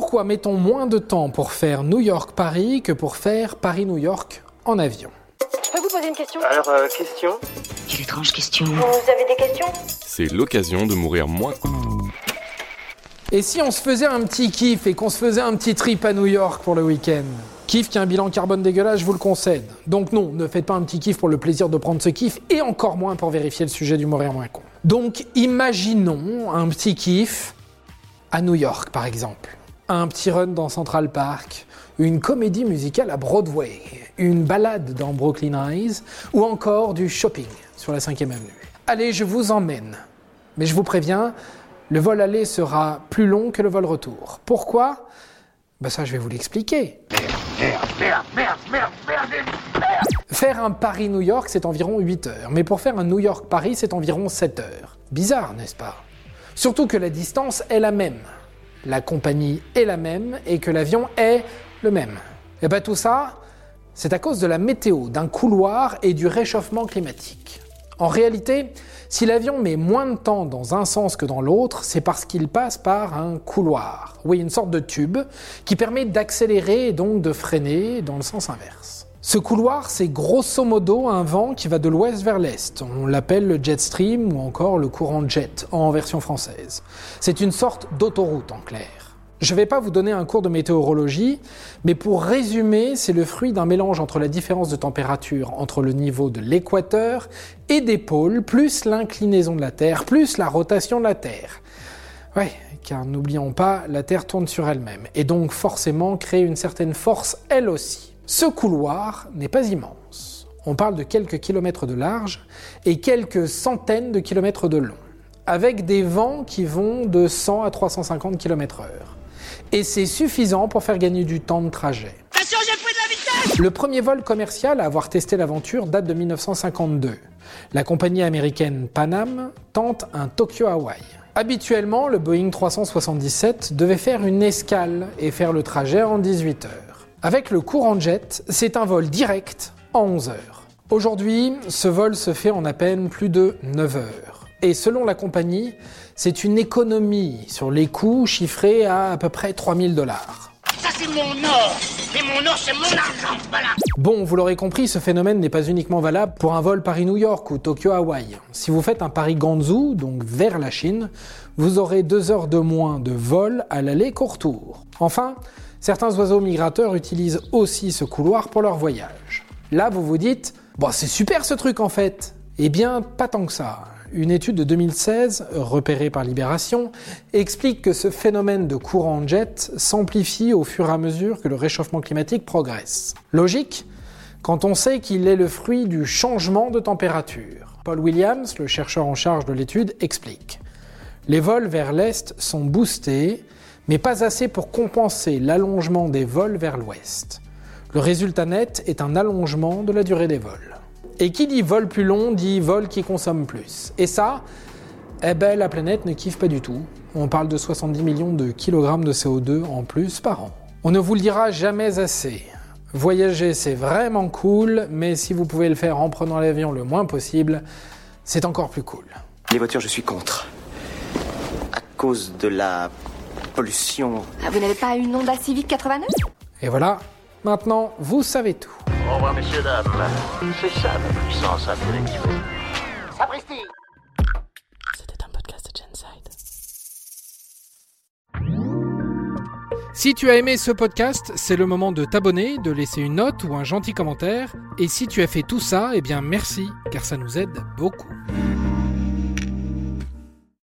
Pourquoi mettons moins de temps pour faire New York-Paris que pour faire Paris-New York en avion? Je peux vous poser une question? Alors, euh, question? Quelle étrange question. Vous avez des questions? C'est l'occasion de mourir moins. Et si on se faisait un petit kiff et qu'on se faisait un petit trip à New York pour le week-end? Kiff qui a un bilan carbone dégueulasse, je vous le concède. Donc non, ne faites pas un petit kiff pour le plaisir de prendre ce kiff, et encore moins pour vérifier le sujet du mourir moins con. Donc imaginons un petit kiff à New York par exemple. Un petit run dans Central Park, une comédie musicale à Broadway, une balade dans Brooklyn Eyes, ou encore du shopping sur la 5ème avenue. Allez, je vous emmène. Mais je vous préviens, le vol aller sera plus long que le vol retour. Pourquoi? Ben ça, je vais vous l'expliquer. Faire un Paris-New York, c'est environ 8 heures, mais pour faire un New York-Paris, c'est environ 7 heures. Bizarre, n'est-ce pas? Surtout que la distance est la même, la compagnie est la même et que l'avion est le même. Et bien tout ça, c'est à cause de la météo, d'un couloir et du réchauffement climatique. En réalité, si l'avion met moins de temps dans un sens que dans l'autre, c'est parce qu'il passe par un couloir. Oui, une sorte de tube qui permet d'accélérer et donc de freiner dans le sens inverse. Ce couloir, c'est grosso modo un vent qui va de l'ouest vers l'est. On l'appelle le jet stream ou encore le courant jet en version française. C'est une sorte d'autoroute en clair. Je ne vais pas vous donner un cours de météorologie, mais pour résumer, c'est le fruit d'un mélange entre la différence de température entre le niveau de l'équateur et des pôles, plus l'inclinaison de la Terre, plus la rotation de la Terre. Ouais, car n'oublions pas, la Terre tourne sur elle-même, et donc forcément crée une certaine force elle aussi. Ce couloir n'est pas immense. On parle de quelques kilomètres de large et quelques centaines de kilomètres de long, avec des vents qui vont de 100 à 350 km/h et c'est suffisant pour faire gagner du temps de trajet. Le premier vol commercial à avoir testé l'aventure date de 1952. La compagnie américaine Pan Am tente un Tokyo-Hawaï. Habituellement, le Boeing 377 devait faire une escale et faire le trajet en 18 heures. Avec le courant jet, c'est un vol direct en 11 heures. Aujourd'hui, ce vol se fait en à peine plus de 9 heures. Et selon la compagnie, c'est une économie sur les coûts chiffrés à à peu près 3000 dollars. Ça, c'est mon or Et mon or, c'est mon argent Voilà Bon, vous l'aurez compris, ce phénomène n'est pas uniquement valable pour un vol Paris-New York ou Tokyo-Hawaï. Si vous faites un Paris-Ganzhou, donc vers la Chine, vous aurez deux heures de moins de vol à l'aller qu'au retour. Enfin, certains oiseaux migrateurs utilisent aussi ce couloir pour leur voyage. Là, vous vous dites, bon, c'est super ce truc en fait. Eh bien, pas tant que ça. Une étude de 2016, repérée par Libération, explique que ce phénomène de courant jet s'amplifie au fur et à mesure que le réchauffement climatique progresse. Logique quand on sait qu'il est le fruit du changement de température. Paul Williams, le chercheur en charge de l'étude, explique. Les vols vers l'est sont boostés, mais pas assez pour compenser l'allongement des vols vers l'ouest. Le résultat net est un allongement de la durée des vols. Et qui dit vol plus long dit vol qui consomme plus. Et ça, eh ben la planète ne kiffe pas du tout. On parle de 70 millions de kilogrammes de CO2 en plus par an. On ne vous le dira jamais assez. Voyager, c'est vraiment cool, mais si vous pouvez le faire en prenant l'avion le moins possible, c'est encore plus cool. Les voitures, je suis contre. À cause de la pollution. Ah, Vous n'avez pas une Honda Civic 89 Et voilà, maintenant vous savez tout. Au revoir, messieurs, dames. C'est ça la puissance intellectuelle. C'était un podcast de Genside. Si tu as aimé ce podcast, c'est le moment de t'abonner, de laisser une note ou un gentil commentaire. Et si tu as fait tout ça, eh bien merci, car ça nous aide beaucoup.